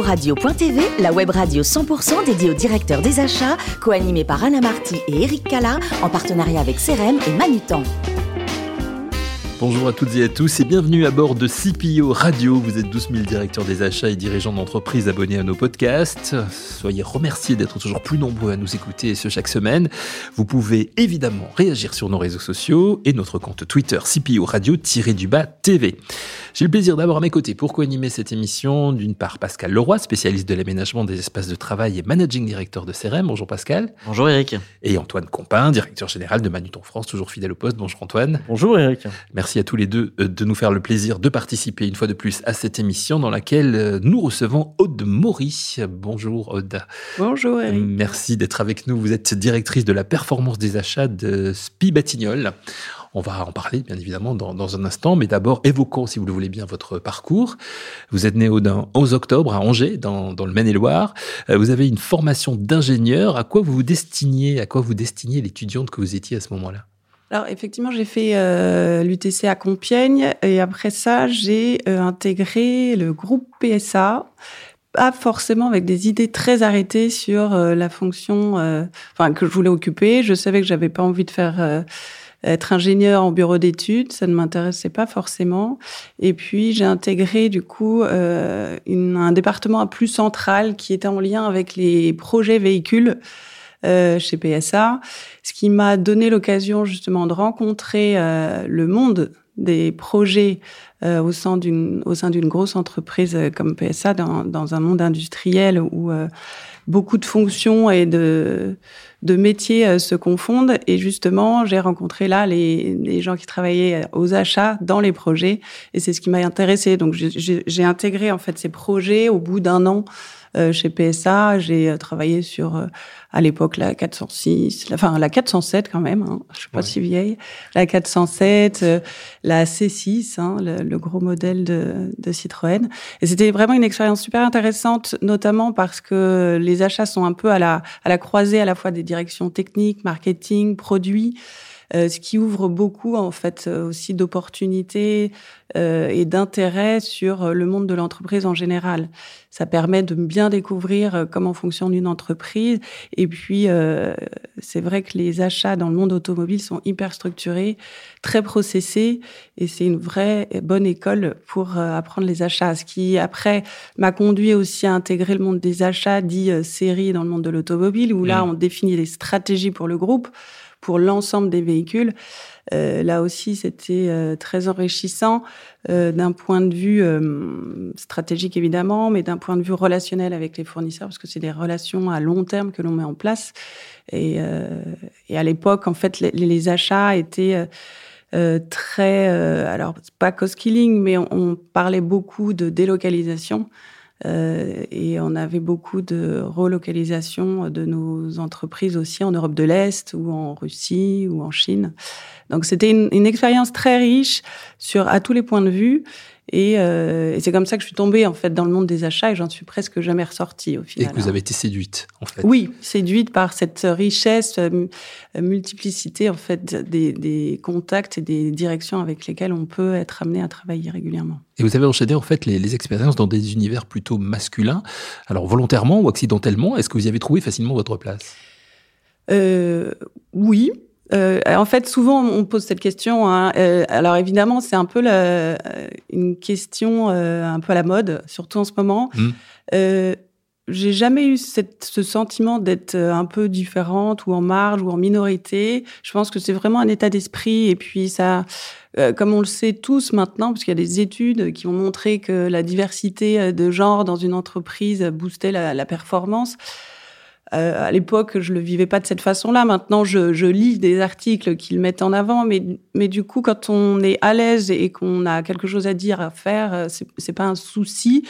Radio.tv, la web radio 100% dédiée aux directeurs des achats, co-animée par Anna Marty et Eric Cala, en partenariat avec CRM et Manutan. Bonjour à toutes et à tous et bienvenue à bord de CPO Radio. Vous êtes 12 000 directeurs des achats et dirigeants d'entreprises abonnés à nos podcasts. Soyez remerciés d'être toujours plus nombreux à nous écouter ce chaque semaine. Vous pouvez évidemment réagir sur nos réseaux sociaux et notre compte Twitter CPO Radio-du-bas TV. J'ai le plaisir d'avoir à mes côtés pour co-animer cette émission d'une part Pascal Leroy, spécialiste de l'aménagement des espaces de travail et managing director de CRM. Bonjour Pascal. Bonjour Eric. Et Antoine Compin, directeur général de Manuton France, toujours fidèle au poste. Bonjour Antoine. Bonjour Eric. Merci à tous les deux euh, de nous faire le plaisir de participer une fois de plus à cette émission dans laquelle euh, nous recevons Aude Maury. Bonjour Aude. Bonjour Eric. Merci d'être avec nous. Vous êtes directrice de la performance des achats de Spi Batignolles. On va en parler, bien évidemment, dans, un instant. Mais d'abord, évoquons, si vous le voulez bien, votre parcours. Vous êtes né au 11 octobre à Angers, dans, le Maine-et-Loire. Euh, vous avez une formation d'ingénieur. À quoi vous vous destiniez À quoi vous destiniez l'étudiante que vous étiez à ce moment-là? Alors effectivement, j'ai fait euh, l'UTC à Compiègne et après ça, j'ai euh, intégré le groupe PSA pas forcément avec des idées très arrêtées sur la fonction que je voulais occuper. Je savais que j'avais pas envie de faire être ingénieur en bureau d'études, ça ne m'intéressait pas forcément. Et puis j'ai intégré du coup euh, une, un département plus central qui était en lien avec les projets véhicules euh, chez PSA, ce qui m'a donné l'occasion justement de rencontrer euh, le monde des projets euh, au sein d'une au sein d'une grosse entreprise comme PSA dans, dans un monde industriel où euh, beaucoup de fonctions et de de métiers euh, se confondent. Et justement, j'ai rencontré là les, les, gens qui travaillaient aux achats dans les projets, et c'est ce qui m'a intéressé. Donc, j'ai intégré en fait ces projets au bout d'un an. Euh, chez PSA, j'ai euh, travaillé sur euh, à l'époque la 406, la, enfin la 407 quand même, hein, je suis pas si vieille, la 407, la C6, hein, le, le, gros modèle de, de Citroën. Et c'était vraiment une expérience super intéressante, notamment parce que les achats sont un peu à la à la croisée à la fois des direction technique, marketing, produit, euh, ce qui ouvre beaucoup en fait euh, aussi d'opportunités euh, et d'intérêt sur le monde de l'entreprise en général. Ça permet de bien découvrir comment fonctionne une entreprise. Et puis, c'est vrai que les achats dans le monde automobile sont hyper structurés, très processés, et c'est une vraie bonne école pour apprendre les achats. Ce qui, après, m'a conduit aussi à intégrer le monde des achats, dit série dans le monde de l'automobile, où là, mmh. on définit les stratégies pour le groupe pour l'ensemble des véhicules. Euh, là aussi, c'était euh, très enrichissant euh, d'un point de vue euh, stratégique évidemment, mais d'un point de vue relationnel avec les fournisseurs, parce que c'est des relations à long terme que l'on met en place. Et, euh, et à l'époque, en fait, les, les achats étaient très, alors pas cost killing, mais on parlait beaucoup de délocalisation. Euh, et on avait beaucoup de relocalisation de nos entreprises aussi en Europe de l'Est ou en Russie ou en Chine. Donc c'était une, une, expérience très riche sur à tous les points de vue. Et, euh, et c'est comme ça que je suis tombée en fait dans le monde des achats et j'en suis presque jamais ressortie au final. Et que vous avez été séduite en fait. Oui, séduite par cette richesse, euh, multiplicité en fait des, des, contacts et des directions avec lesquelles on peut être amené à travailler régulièrement. Et vous avez enchaîné en fait les, les expériences dans des univers plutôt masculins. Alors volontairement ou accidentellement, est-ce que vous y avez trouvé facilement votre place? Euh, Oui, euh, en fait, souvent on pose cette question. Hein. Euh, alors évidemment, c'est un peu la, euh, une question euh, un peu à la mode, surtout en ce moment. Mmh. Euh, j'ai jamais eu cette, ce sentiment d'être un peu différente ou en marge ou en minorité. Je pense que c'est vraiment un état d'esprit et puis ça, comme on le sait tous maintenant, parce qu'il y a des études qui ont montré que la diversité de genre dans une entreprise boostait la, la performance. Euh, à l'époque, je le vivais pas de cette façon-là. Maintenant, je, je, lis des articles qui le mettent en avant, mais, mais du coup, quand on est à l'aise et qu'on a quelque chose à dire, à faire, euh, c'est pas un souci.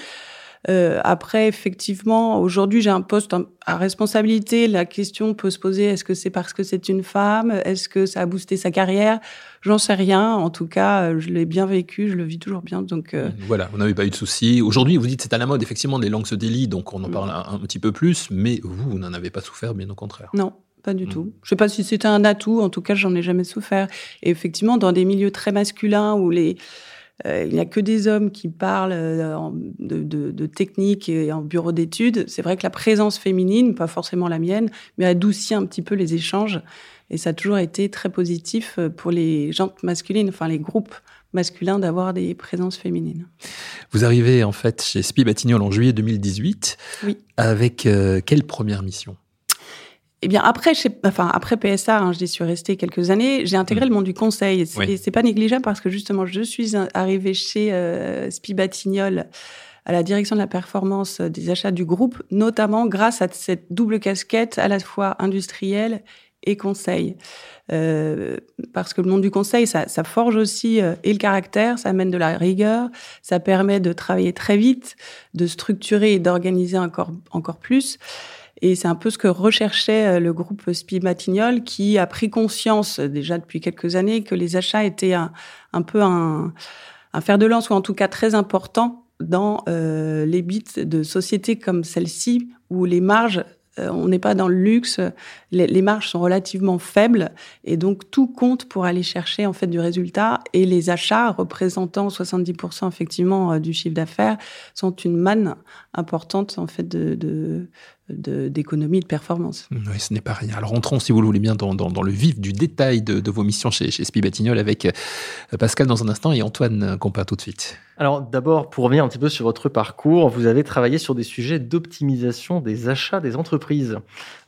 Euh, après, effectivement, aujourd'hui, j'ai un poste à responsabilité. La question peut se poser est-ce que c'est parce que c'est une femme? Est-ce que ça a boosté sa carrière? J'en sais rien. En tout cas, je l'ai bien vécu, je le vis toujours bien. Donc euh... voilà, on n'avait pas eu de soucis. Aujourd'hui, vous dites c'est à la mode. Effectivement, les langues se délient, donc on en parle un, un petit peu plus. Mais vous, vous n'en avez pas souffert, bien au contraire. Non. Pas du mmh. tout. Je sais pas si c'était un atout. En tout cas, j'en ai jamais souffert. Et effectivement, dans des milieux très masculins où les euh, il n'y a que des hommes qui parlent euh, de, de, de, technique et en bureau d'études. C'est vrai que la présence féminine, pas forcément la mienne, mais adoucit un petit peu les échanges. Et ça a toujours été très positif euh, pour les gens masculines, enfin les groupes masculins d'avoir des présences féminines. Vous arrivez en fait chez Spi Batignolles en juillet 2018. Oui. Avec quelle première mission? Eh bien, après, enfin, après PSA, hein, j'y suis restée quelques années. J'ai intégré mmh. le monde du conseil. C'est c'est pas négligeable parce que justement, je suis arrivée chez euh, Batignol à la direction de la performance des achats du groupe, notamment grâce à cette double casquette à la fois industrielle et conseil. Euh, parce que le monde du conseil, ça, ça forge aussi euh, et le caractère, ça amène de la rigueur, ça permet de travailler très vite, de structurer et d'organiser encore, encore plus. Et c'est un peu ce que recherchait euh, le groupe Spi Matignol, qui a pris conscience euh, déjà depuis quelques années que les achats étaient un, peu un, un fer de lance, ou en tout cas très important dans euh, les bits de sociétés comme celle-ci, où les marges euh, on n'est pas dans le luxe, les, marges sont relativement faibles et donc tout compte pour aller chercher en fait du résultat. Et les achats représentant 70% effectivement du chiffre d'affaires sont une manne importante en fait de, d'économie de, de, performance. Oui, ce n'est pas rien. Alors entrons, si vous le voulez bien, dans, dans, le vif du détail de, vos missions chez, chez Spi Batignol avec euh, Pascal dans un instant et Antoine Compin tout de suite. Alors d'abord, pour revenir un petit peu sur votre parcours, vous avez travaillé sur des sujets d'optimisation des achats des entreprises.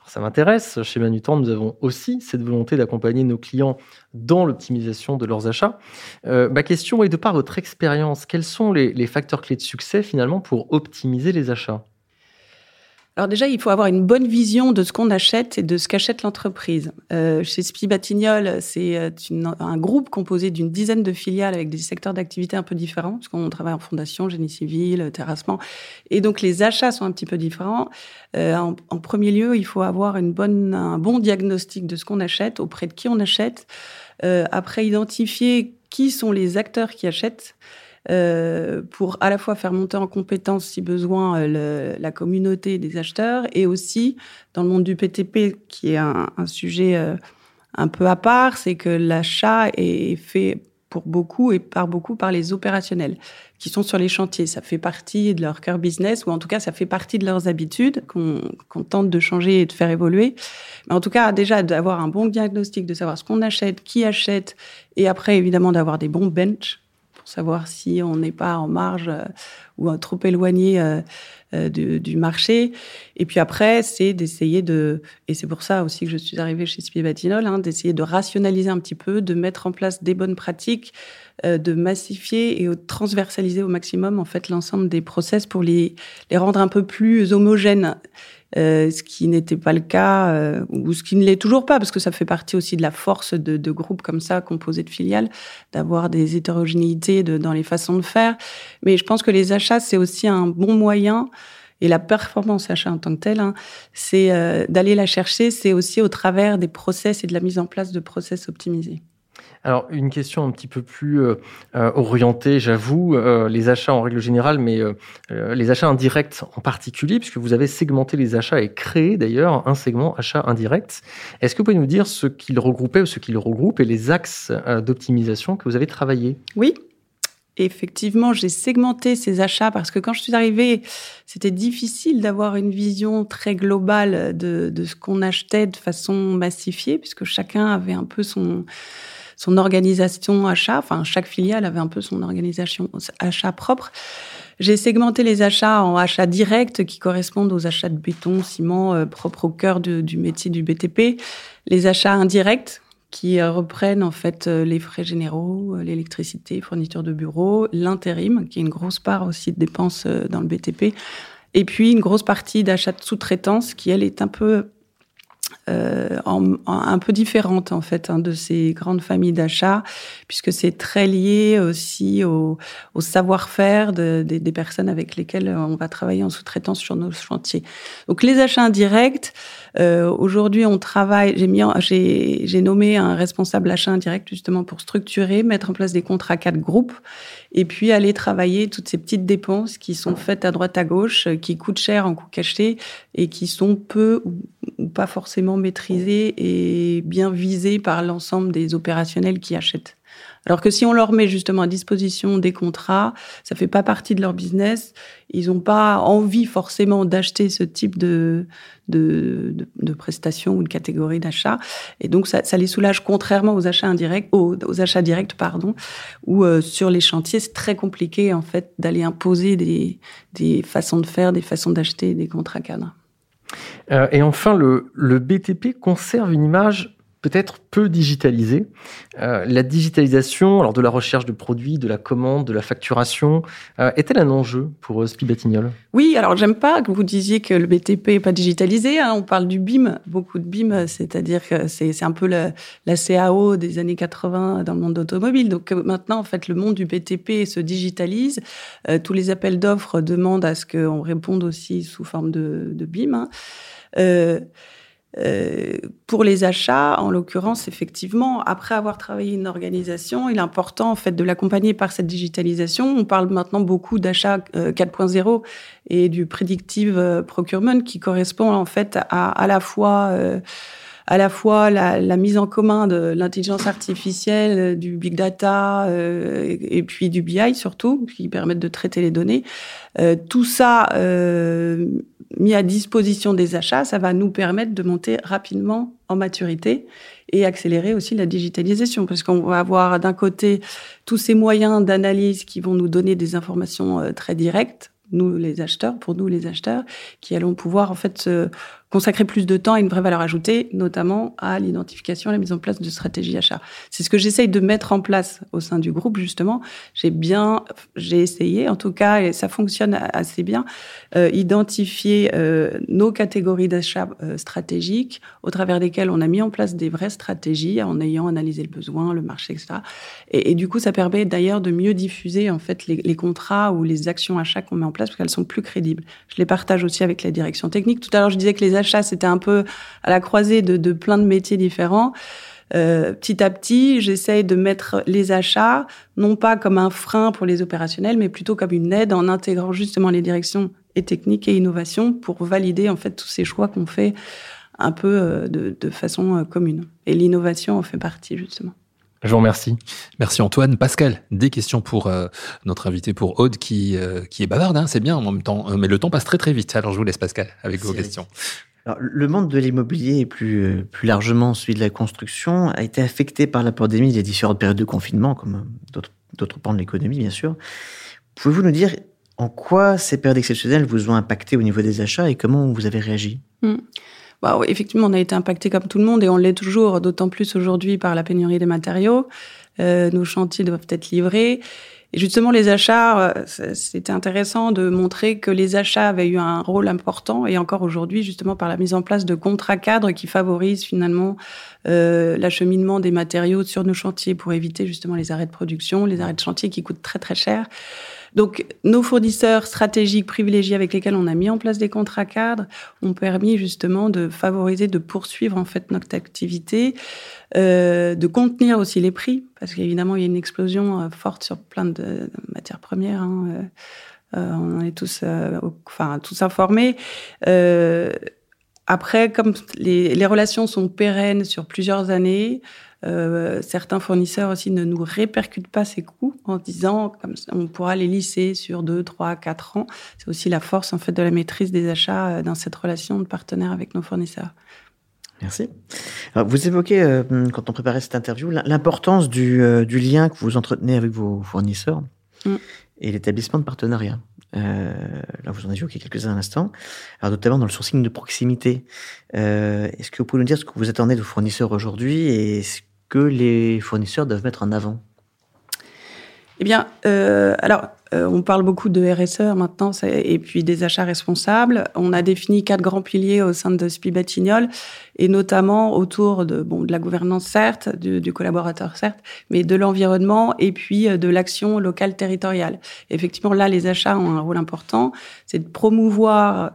ça m'intéresse. Chez Manutan, nous avons aussi cette volonté d'accompagner nos clients dans l'optimisation de leurs achats. Euh, ma question est, de par votre expérience, quels sont les facteurs clés de succès finalement pour optimiser les achats? Alors déjà, il faut avoir une bonne vision de ce qu'on achète et de ce qu'achète l'entreprise. Euh, chez Spi Batignolles, c'est euh, un groupe composé d'une dizaine de filiales avec des secteurs d'activité un peu différents, parce qu'on travaille en fondation, génie civil, terrassement. Et donc les achats sont un petit peu différents. Euh, en, en, premier lieu, il faut avoir une bonne, un bon diagnostic de ce qu'on achète, auprès de qui on achète. Euh, après, identifier qui sont les acteurs qui achètent. Euh, pour à la fois faire monter en compétence, si besoin, euh, le, la communauté des acheteurs et aussi dans le monde du PTP, qui est un, un sujet euh, un peu à part, c'est que l'achat est fait pour beaucoup et par beaucoup par les opérationnels qui sont sur les chantiers. Ça fait partie de leur cœur business ou en tout cas ça fait partie de leurs habitudes qu'on tente de changer et de faire évoluer. Mais en tout cas déjà d'avoir un bon diagnostic, de savoir ce qu'on achète, qui achète et après évidemment d'avoir des bons bench savoir si on n'est pas en marge euh, ou trop éloigné euh, euh, du, marché. Et puis après, c'est d'essayer de, et c'est pour ça aussi que je suis arrivée chez Spivatinol, hein, d'essayer de rationaliser un petit peu, de mettre en place des bonnes pratiques, de massifier et de transversaliser au maximum en fait l'ensemble des process pour les, les rendre un peu plus homogènes. Euh, ce qui n'était pas le cas, euh, ou ce qui ne l'est toujours pas, parce que ça fait partie aussi de la force de, de groupes comme ça, composés de filiales, d'avoir des hétérogénéités de, dans les façons de faire. Mais je pense que les achats, c'est aussi un bon moyen et la performance achat en tant que telle, hein, c'est euh, d'aller la chercher, c'est aussi au travers des process et de la mise en place de process optimisés. Alors, une question un petit peu plus euh, euh, orientée, j'avoue, euh, les achats en règle générale, mais les achats indirects en particulier, puisque vous avez segmenté les achats et créé d'ailleurs un segment achat indirect. Est-ce que vous pouvez nous dire ce qu'il regroupait ou ce qu'il regroupe et les axes d'optimisation que vous avez travaillé? Oui. Effectivement, j'ai segmenté ces achats parce que quand je suis arrivée, c'était difficile d'avoir une vision très globale de ce qu'on achetait de façon massifiée, puisque chacun avait un peu son, son organisation achat. Enfin, chaque filiale avait un peu son organisation achat propre. J'ai segmenté les achats en achats directs qui correspondent aux achats de béton, ciment, euh, propres au cœur du métier du BTP. Les achats indirects qui euh, reprennent en fait euh, les frais généraux, l'électricité, fourniture de bureaux, l'intérim, qui est une grosse part aussi de dépenses dans le BTP. Et puis une grosse partie d'achats de sous-traitance qui, elle, est un peu euh, en, un peu différente en fait hein, de ces grandes familles d'achat, puisque c'est très lié aussi au, au savoir-faire de, des personnes avec lesquelles on va travailler en sous-traitance sur nos chantiers. Donc les achats indirects, euh, aujourd'hui on travaille, j'ai mis, j'ai nommé un responsable achat indirect justement pour structurer, mettre en place des contrats quatre groupes, et puis aller travailler toutes ces petites dépenses qui sont faites à droite à gauche, qui coûtent cher en coût caché et qui sont peu ou pas forcément maîtrisés et bien visés par l'ensemble des opérationnels qui achètent. Alors que si on leur met justement à disposition des contrats, ça fait pas partie de leur business, ils n'ont pas envie forcément d'acheter ce type de, de, de, prestations ou de catégorie d'achat. Et donc, ça, ça, les soulage contrairement aux achats indirects, aux, achats directs, pardon, où euh, sur les chantiers, c'est très compliqué, en fait, d'aller imposer des, des façons de faire, des façons d'acheter des contrats cadres. Euh, et enfin, le, le BTP conserve une image peut-être peu digitalisé. Euh, la digitalisation, alors de la recherche de produits, de la commande, de la facturation, euh, est-elle un enjeu pour euh, Spibatignol Oui, alors j'aime pas que vous disiez que le BTP n'est pas digitalisé. Hein. On parle du BIM, beaucoup de BIM, c'est-à-dire que c'est un peu la, CAO des années 80 dans le monde automobile. Donc maintenant, en fait, le monde du BTP se digitalise. tous les appels d'offres demandent à ce qu'on réponde aussi sous forme de, de BIM. Hein. Euh, pour les achats, en l'occurrence, effectivement, après avoir travaillé une organisation, il est important en fait de l'accompagner par cette digitalisation. On parle maintenant beaucoup d'achat 4.0 euh, et du predictive euh, procurement qui correspond en fait à à la fois à la fois la, la, mise en commun de l'intelligence artificielle, du big data et, puis du BI surtout, qui permettent de traiter les données. tout ça mis à disposition des achats, ça va nous permettre de monter rapidement en maturité et accélérer aussi la digitalisation. Parce qu'on va avoir d'un côté tous ces moyens d'analyse qui vont nous donner des informations euh, très directes nous les acheteurs, pour nous les acheteurs, qui allons pouvoir en fait se consacrer plus de temps à une vraie valeur ajoutée, notamment à l'identification et la mise en place de stratégies achat. C'est ce que j'essaye de mettre en place au sein du groupe, justement. J'ai bien, j'ai essayé, en tout cas, et ça fonctionne assez bien, euh, identifier euh, nos catégories d'achat euh, stratégiques, au travers desquelles on a mis en place des vraies stratégies en ayant analysé le besoin, le marché, etc. Et, du coup, ça permet d'ailleurs de mieux diffuser en fait les, les contrats ou les actions achats qu'on met en place parce qu'elles sont plus crédibles. Je les partage aussi avec la direction technique. Tout à l'heure, je disais que les c'était un peu à la croisée de, plein de métiers différents. Euh, petit à petit, j'essaye de mettre les achats non pas comme un frein pour les opérationnels, mais plutôt comme une aide en intégrant justement les directions et techniques et innovation pour valider en fait tous ces choix qu'on fait un peu euh, de, façon euh, commune. Et l'innovation en fait partie justement. Je vous remercie. Merci Antoine. Pascal, des questions pour notre invité, pour Aude, qui, qui est bavarde, hein, c'est bien en même temps, mais le temps passe très très vite. Alors je vous laisse Pascal avec vos questions. Alors, le monde de l'immobilier et plus, plus largement celui de la construction a été affecté par la pandémie des différentes périodes de confinement, comme d'autres pans de l'économie, bien sûr. Pouvez-vous nous dire en quoi ces périodes exceptionnelles vous ont impacté au niveau des achats et comment vous avez réagi? Hmm. bah, Effectivement, on a été impacté comme tout le monde et on l'est toujours, d'autant plus aujourd'hui par la pénurie des matériaux. Euh, nos chantiers doivent être livrés. Et justement, les achats, euh, c'était intéressant de montrer que les achats avaient eu un rôle important et encore aujourd'hui, justement, par la mise en place de contrats cadres qui favorisent finalement euh, l'acheminement des matériaux sur nos chantiers pour éviter justement les arrêts de production, les arrêts de chantier qui coûtent très très cher. Donc, nos fournisseurs stratégiques privilégiés avec lesquels on a mis en place des contrats cadres ont permis justement de favoriser, de poursuivre en fait notre activité, euh, de contenir aussi les prix, parce qu'évidemment, il y a une explosion euh, forte sur plein de, matières premières. Hein, euh, euh, on est tous, euh, enfin, tous informés. Euh, après, comme les, les, relations sont pérennes sur plusieurs années, euh, certains fournisseurs aussi ne nous répercutent pas ces coûts en disant comme on pourra les lisser sur 2, 3, 4 ans. C'est aussi la force en fait de la maîtrise des achats euh, dans cette relation de partenaire avec nos fournisseurs. Merci. Alors, vous évoquez, euh, quand on préparait cette interview, l'importance du, euh, du, lien que vous entretenez avec vos fournisseurs mm. et l'établissement de partenariat. Euh, là, vous en avez évoqué quelques-uns à l'instant. Alors, notamment dans le sourcing de proximité. Est-ce que vous pouvez nous dire ce que vous attendez de vos fournisseurs aujourd'hui et ce que les fournisseurs doivent mettre en avant. Eh bien, euh, alors, euh, on parle beaucoup de RSE maintenant et puis des achats responsables. On a défini quatre grands piliers au sein de SPI et notamment autour de, bon, de la gouvernance, certes, du, du collaborateur, certes, mais de l'environnement et puis euh, de l'action locale territoriale. Effectivement, là, les achats ont un rôle important. C'est de promouvoir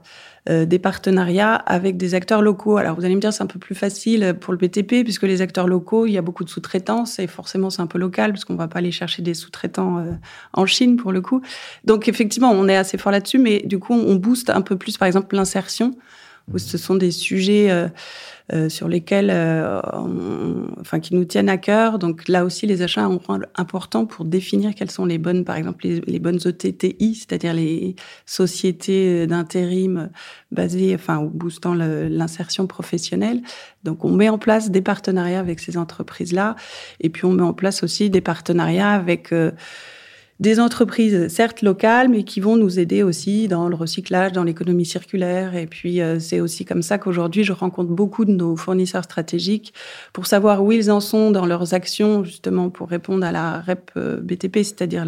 euh, des partenariats avec des acteurs locaux. Alors vous allez me dire c'est un peu plus facile pour le BTP puisque les acteurs locaux, il y a beaucoup de sous-traitance et forcément c'est un peu local parce qu'on va pas aller chercher des sous-traitants euh, en Chine pour le Donc effectivement, on est assez fort là-dessus mais du coup on booste un peu plus par exemple l'insertion où ce sont des sujets euh, euh, sur lesquels, euh, enfin, qui nous tiennent à cœur. Donc là aussi, les achats ont un rôle important pour définir quelles sont les bonnes, par exemple, les, bonnes OTTI, c'est-à-dire les sociétés d'intérim basées, enfin, boostant l'insertion professionnelle. Donc on met en place des partenariats avec ces entreprises-là, et puis on met en place aussi des partenariats avec des entreprises certes locales, mais qui vont nous aider aussi dans le recyclage, dans l'économie circulaire. Et puis euh, c'est aussi comme ça qu'aujourd'hui, je rencontre beaucoup de nos fournisseurs stratégiques pour savoir où ils en sont dans leurs actions, justement pour répondre à la REP euh, BTP, c'est-à-dire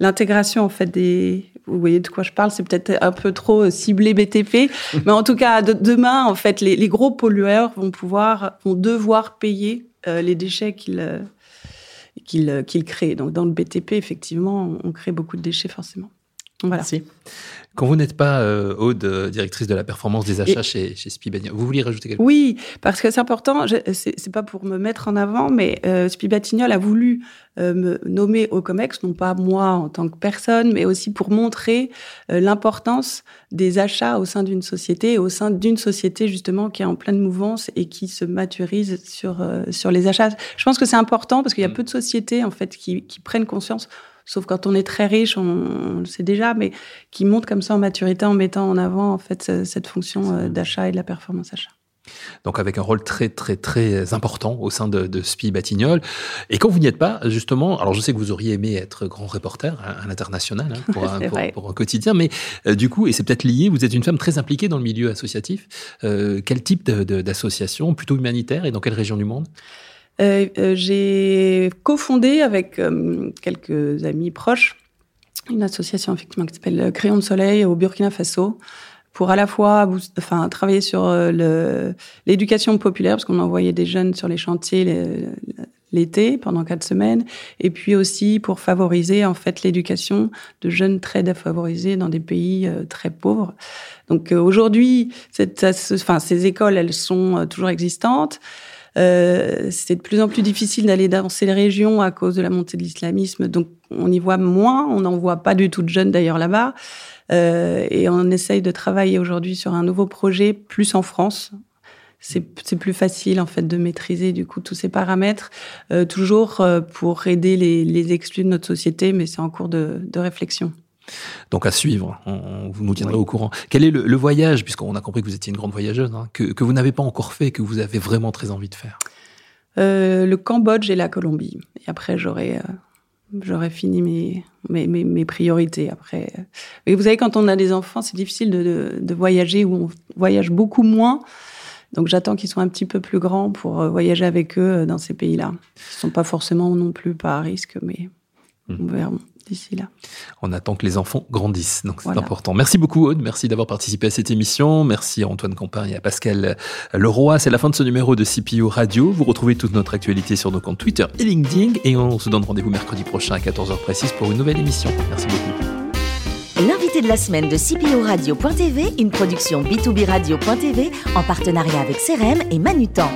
l'intégration en fait des vous voyez de quoi je parle c'est peut-être un peu trop euh, ciblé BTP mais en tout cas demain en fait les, gros pollueurs vont pouvoir vont devoir payer les déchets qu'ils qu'il euh, crée. Donc dans le BTP, effectivement, on crée beaucoup de déchets forcément. Voilà. Merci. Quand vous n'êtes pas euh, Aude, euh, directrice de la performance des achats chez, chez Spibatignon, vous vouliez rajouter quelque chose Oui, parce que c'est important, c'est pas pour me mettre en avant, mais euh, Spibatignol a voulu euh, me nommer au COMEX, non pas moi en tant que personne, mais aussi pour montrer l'importance des achats au sein d'une société, au sein d'une société justement qui est en pleine mouvance et qui se maturise sur, sur les achats. Je pense que c'est important parce qu'il y a mm. peu de sociétés en fait qui, qui prennent conscience sauf quand on est très riche, on, le sait déjà, mais qui monte comme ça en maturité en mettant en avant en fait cette fonction euh, d'achat et de la performance achat. Donc avec un rôle très très très important au sein de, de SPI Batignolles. Et quand vous n'y êtes pas, justement, alors je sais que vous auriez aimé être grand reporter à, l'international hein, pour, un, quotidien, mais euh, du coup, et c'est peut-être lié, vous êtes une femme très impliquée dans le milieu associatif. Euh, quel type d'association Plutôt humanitaire et dans quelle région du monde? euh, euh, j'ai cofondé avec euh, quelques amis proches une association effectivement qui s'appelle Crayon de Soleil au Burkina Faso pour à la fois enfin, travailler sur l'éducation populaire, parce qu'on envoyait des jeunes sur les chantiers l'été pendant quatre semaines, et puis aussi pour favoriser en fait l'éducation de jeunes très défavorisés dans des pays très pauvres. Donc aujourd'hui, ces écoles, elles sont toujours existantes. Euh, c'est de plus en plus difficile d'aller dans ces régions à cause de la montée de l'islamisme. Donc, on y voit moins. On n'en voit pas du tout de jeunes d'ailleurs là-bas. Euh, et on essaye de travailler aujourd'hui sur un nouveau projet, plus en France. C'est plus facile en fait de maîtriser du coup tous ces paramètres, euh, toujours euh, pour aider les, les exclus de notre société, mais c'est en cours de, de réflexion. Donc à suivre, on, vous nous tiendrez au courant. Quel est le, voyage, puisqu'on a compris que vous étiez une grande voyageuse, hein, que, vous n'avez pas encore fait, que vous avez vraiment très envie de faire? Euh, Le Cambodge et la Colombie. Et après, j'aurais euh, j'aurais fini mes, mes, mes, priorités. Après, et vous savez, quand on a des enfants, c'est difficile de, de, voyager où on voyage beaucoup moins. Donc j'attends qu'ils soient un petit peu plus grands pour euh, voyager avec eux dans ces pays-là. Ils sont pas forcément non plus pas à risque, mais mmh. on verra là. On attend que les enfants grandissent, donc c'est important. Merci beaucoup Aude, merci d'avoir participé à cette émission. Merci à Antoine Campagne et à Pascal Leroy. C'est la fin de ce numéro de CPO Radio. Vous retrouvez toute notre actualité sur nos comptes Twitter et LinkedIn et on se donne rendez-vous mercredi prochain à 14h précise pour une nouvelle émission. Merci beaucoup. L'invité de la semaine de CPO Radio.tv, une production B2B Radio.tv en partenariat avec CRM et Manutan.